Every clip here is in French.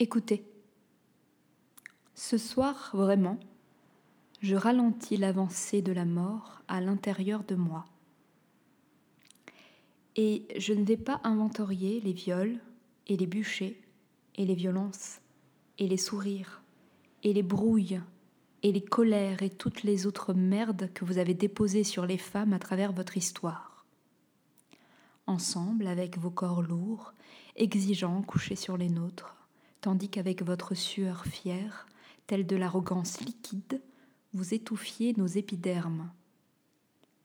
Écoutez. Ce soir, vraiment, je ralentis l'avancée de la mort à l'intérieur de moi. Et je ne vais pas inventorier les viols et les bûchers et les violences et les sourires et les brouilles et les colères et toutes les autres merdes que vous avez déposées sur les femmes à travers votre histoire. Ensemble, avec vos corps lourds, exigeants couchés sur les nôtres, tandis qu'avec votre sueur fière, telle de l'arrogance liquide, vous étouffiez nos épidermes.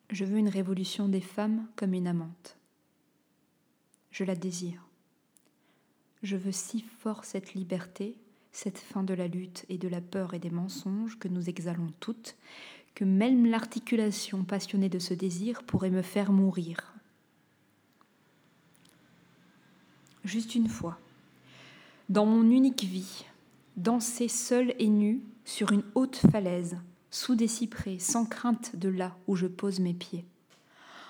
Je veux une révolution des femmes comme une amante. Je la désire. Je veux si fort cette liberté, cette fin de la lutte et de la peur et des mensonges que nous exhalons toutes, que même l'articulation passionnée de ce désir pourrait me faire mourir. Juste une fois, dans mon unique vie, danser seul et nu sur une haute falaise, sous des cyprès, sans crainte de là où je pose mes pieds.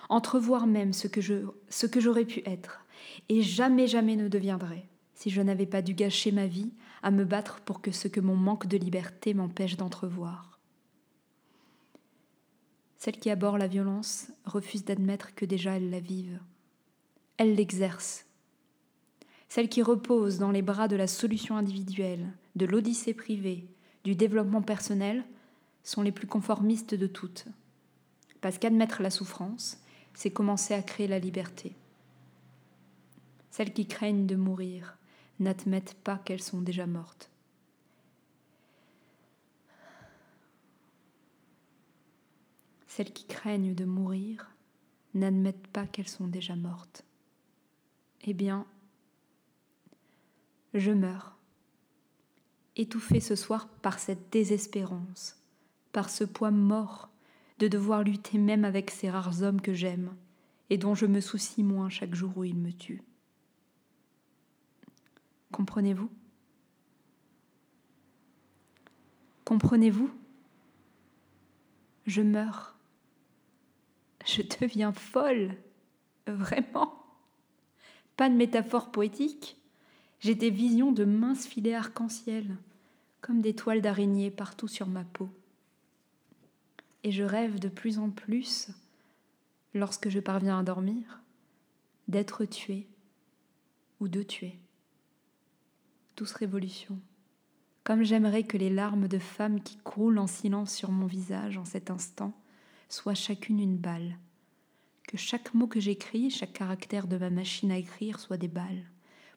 Entrevoir même ce que, j'aurais pu être, et jamais, jamais ne deviendrai, si je n'avais pas dû gâcher ma vie à me battre pour que ce que mon manque de liberté m'empêche d'entrevoir. Celle qui aborde la violence refuse d'admettre que déjà elle la vive. Elle l'exerce, celles qui reposent dans les bras de la solution individuelle, de l'odyssée privée, du développement personnel, sont les plus conformistes de toutes. Parce qu'admettre la souffrance, c'est commencer à créer la liberté. Celles qui craignent de mourir n'admettent pas qu'elles sont déjà mortes. Celles qui craignent de mourir n'admettent pas qu'elles sont déjà mortes. Eh bien, je meurs, étouffée ce soir par cette désespérance, par ce poids mort de devoir lutter même avec ces rares hommes que j'aime et dont je me soucie moins chaque jour où ils me tuent. Comprenez-vous? Comprenez-vous? Je meurs. Je deviens folle. Vraiment. Pas de métaphore poétique. J'ai des visions de minces filets arc-en-ciel, comme des toiles d'araignée partout sur ma peau. Et je rêve de plus en plus, lorsque je parviens à dormir, d'être tué ou de tuer. Douce révolution. Comme j'aimerais que les larmes de femme qui croulent en silence sur mon visage en cet instant soient chacune une balle. Que chaque mot que j'écris, chaque caractère de ma machine à écrire soit des balles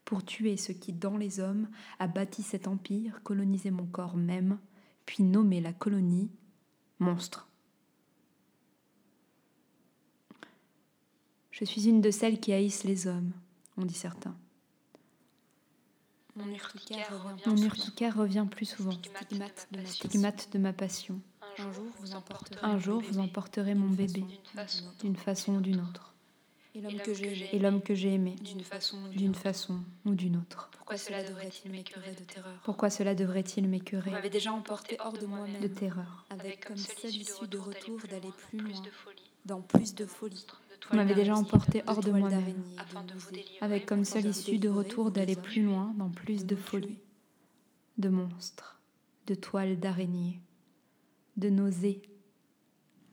pour tuer ce qui, dans les hommes, a bâti cet empire, colonisé mon corps même, puis nommé la colonie monstre. Je suis une de celles qui haïssent les hommes, ont dit certains. Mon urticaire revient, Mon urticaire revient plus souvent, stigmate de ma stigmate de ma passion. Un jour, vous emporterez, Un jour, vous emporterez mon bébé, d'une façon ou d'une autre. Et l'homme que j'ai aimé, d'une façon ou d'une façon ou d'une autre. Pourquoi cela devrait-il m'écœurer de terreur? Pourquoi cela devrait-il m'écœurer? Déjà emporté hors de moi-même, de terreur. Avec comme seule issue de retour d'aller plus loin, dans plus de folie. De Vous m'avez déjà d'araignée, emporté hors de moi-même, d'araignée, avec comme seule issue de retour d'aller plus loin dans plus de folie, de monstres, de toiles d'araignées, de nausées,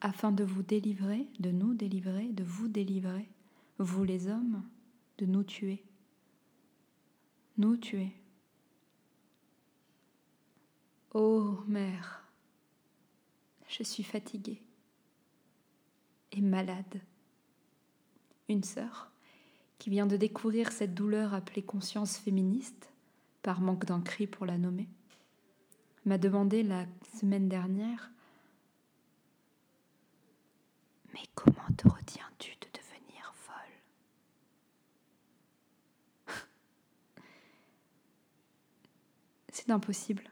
afin de vous délivrer, de nous délivrer, de vous délivrer, vous les hommes, de nous tuer. Nous tuer. Ô mère, je suis fatiguée et malade. Une sœur, qui vient de découvrir cette douleur appelée conscience féministe, par manque d'un cri pour la nommer, m'a demandé la semaine dernière Mais comment te retiens-tu de devenir folle C'est impossible,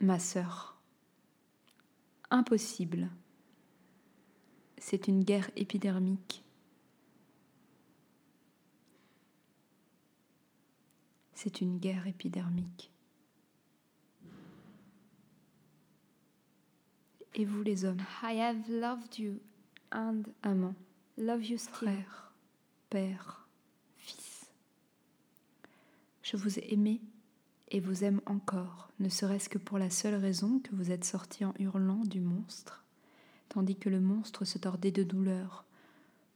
ma sœur. Impossible. C'est une guerre épidermique. C'est une guerre épidermique. Et vous les hommes? I have loved you and amant. Love you still. Frère, père, fils. Je vous ai aimé et vous aime encore, ne serait-ce que pour la seule raison que vous êtes sorti en hurlant du monstre, tandis que le monstre se tordait de douleur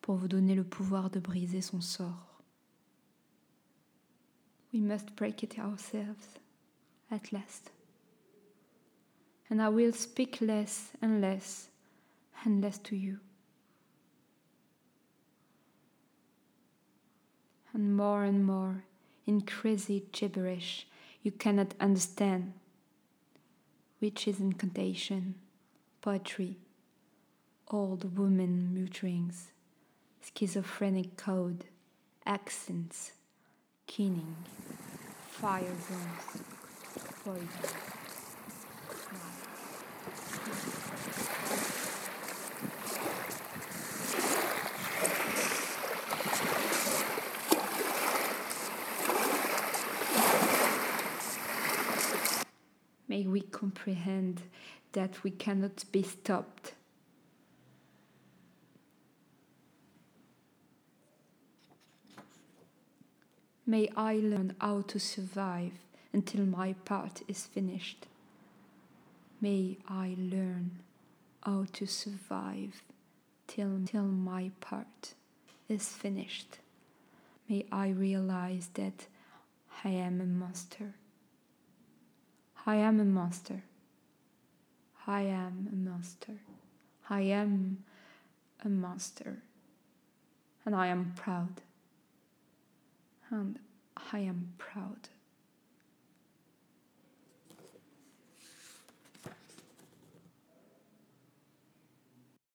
pour vous donner le pouvoir de briser son sort. We must break it ourselves, at last. And I will speak less and less and less to you. And more and more in crazy gibberish you cannot understand, which is incantation, poetry, old woman mutterings, schizophrenic code, accents, keening, fire zones, poison. May we comprehend that we cannot be stopped. May I learn how to survive until my part is finished. May I learn how to survive till, till my part is finished. May I realize that I am a monster. I am a monster. I am a monster. I am a monster. And I am proud. And I am proud.